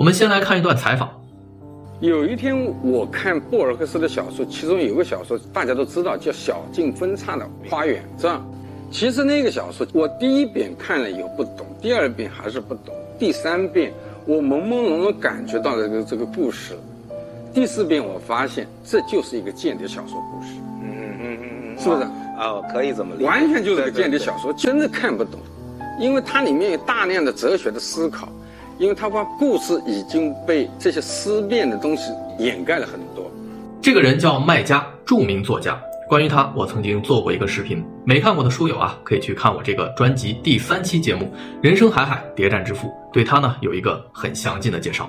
我们先来看一段采访。有一天我看博尔赫斯的小说，其中有个小说大家都知道，叫《小径分岔的花园》，是吧？其实那个小说我第一遍看了以后不懂，第二遍还是不懂，第三遍我朦朦胧胧感觉到了这个这个故事，第四遍我发现这就是一个间谍小说故事，嗯嗯嗯嗯，是不是？哦，可以这么理解，完全就是个间谍小说，真的看不懂，因为它里面有大量的哲学的思考，因为他把故事已经被这些思辨的东西掩盖了很多。这个人叫麦家，著名作家。关于他，我曾经做过一个视频，没看过的书友啊，可以去看我这个专辑第三期节目《人生海海，谍战之父》，对他呢有一个很详尽的介绍。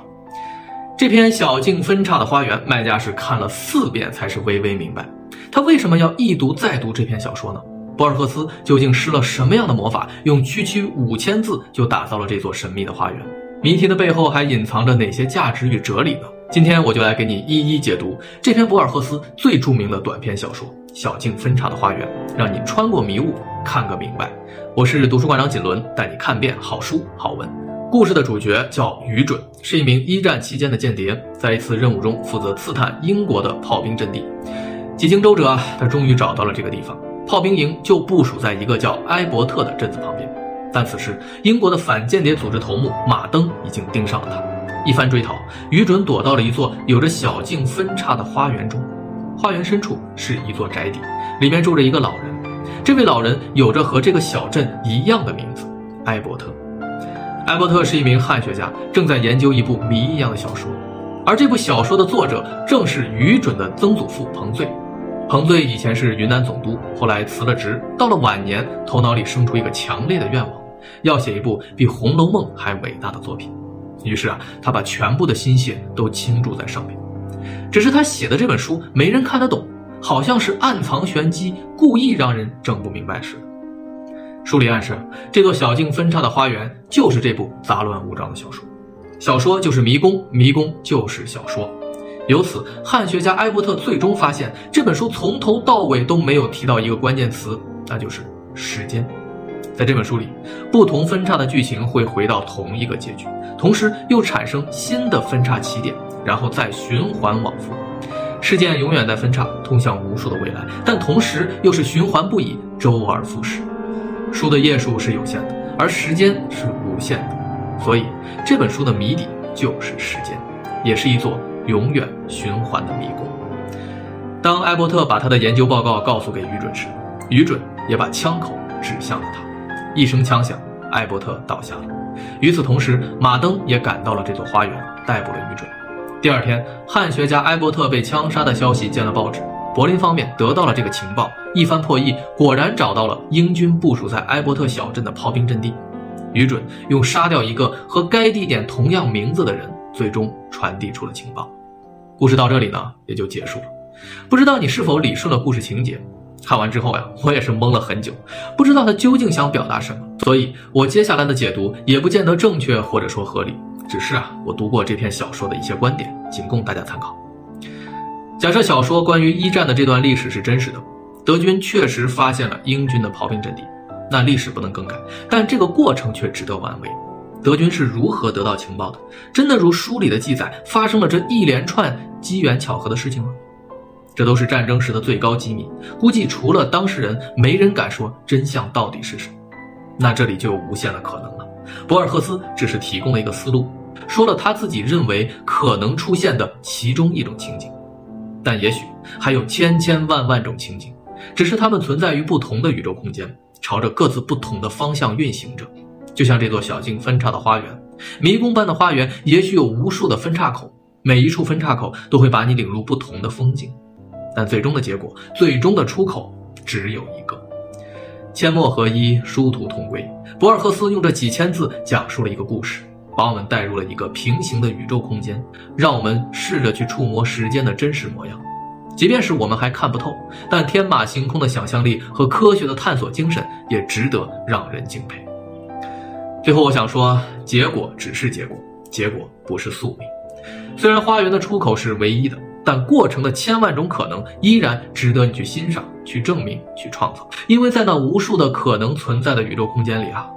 这篇小径分岔的花园，麦家是看了四遍才是微微明白。他为什么要一读再读这篇小说呢？博尔赫斯究竟施了什么样的魔法，用区区五千字就打造了这座神秘的花园？谜题的背后还隐藏着哪些价值与哲理呢？今天我就来给你一一解读这篇博尔赫斯最著名的短篇小说。小径分岔的花园，让你穿过迷雾，看个明白。我是读书馆长锦纶，带你看遍好书好文。故事的主角叫于准，是一名一战期间的间谍，在一次任务中负责刺探英国的炮兵阵地。几经周折啊，他终于找到了这个地方。炮兵营就部署在一个叫埃伯特的镇子旁边。但此时，英国的反间谍组织头目马登已经盯上了他。一番追逃，于准躲到了一座有着小径分叉的花园中。花园深处是一座宅邸，里面住着一个老人。这位老人有着和这个小镇一样的名字——埃伯特。埃伯特是一名汉学家，正在研究一部谜一样的小说。而这部小说的作者正是于准的曾祖父彭最。彭最以前是云南总督，后来辞了职，到了晚年，头脑里生出一个强烈的愿望，要写一部比《红楼梦》还伟大的作品。于是啊，他把全部的心血都倾注在上面。只是他写的这本书没人看得懂，好像是暗藏玄机，故意让人整不明白似的。书里暗示，这座小径分叉的花园就是这部杂乱无章的小说，小说就是迷宫，迷宫就是小说。由此，汉学家埃伯特最终发现，这本书从头到尾都没有提到一个关键词，那就是时间。在这本书里，不同分叉的剧情会回到同一个结局，同时又产生新的分叉起点。然后再循环往复，事件永远在分叉，通向无数的未来，但同时又是循环不已，周而复始。书的页数是有限的，而时间是无限的，所以这本书的谜底就是时间，也是一座永远循环的迷宫。当艾伯特把他的研究报告告诉给于准时，于准也把枪口指向了他。一声枪响，艾伯特倒下了。与此同时，马登也赶到了这座花园，逮捕了于准。第二天，汉学家艾伯特被枪杀的消息见了报纸。柏林方面得到了这个情报，一番破译，果然找到了英军部署在埃伯特小镇的炮兵阵地。于准用杀掉一个和该地点同样名字的人，最终传递出了情报。故事到这里呢，也就结束了。不知道你是否理顺了故事情节？看完之后呀，我也是懵了很久，不知道他究竟想表达什么。所以我接下来的解读也不见得正确，或者说合理。只是啊，我读过这篇小说的一些观点，仅供大家参考。假设小说关于一战的这段历史是真实的，德军确实发现了英军的炮兵阵地，那历史不能更改，但这个过程却值得玩味。德军是如何得到情报的？真的如书里的记载，发生了这一连串机缘巧合的事情吗？这都是战争时的最高机密，估计除了当事人，没人敢说真相到底是什么。那这里就有无限的可能了。博尔赫斯只是提供了一个思路。说了他自己认为可能出现的其中一种情景，但也许还有千千万万种情景，只是它们存在于不同的宇宙空间，朝着各自不同的方向运行着。就像这座小径分叉的花园，迷宫般的花园，也许有无数的分叉口，每一处分叉口都会把你领入不同的风景，但最终的结果，最终的出口只有一个。阡陌合一，殊途同归。博尔赫斯用这几千字讲述了一个故事。把我们带入了一个平行的宇宙空间，让我们试着去触摸时间的真实模样。即便是我们还看不透，但天马行空的想象力和科学的探索精神也值得让人敬佩。最后，我想说，结果只是结果，结果不是宿命。虽然花园的出口是唯一的，但过程的千万种可能依然值得你去欣赏、去证明、去创造。因为在那无数的可能存在的宇宙空间里啊。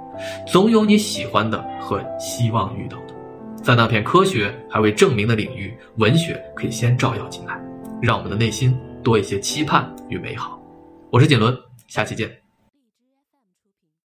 总有你喜欢的和希望遇到的，在那片科学还未证明的领域，文学可以先照耀进来，让我们的内心多一些期盼与美好。我是锦纶，下期见。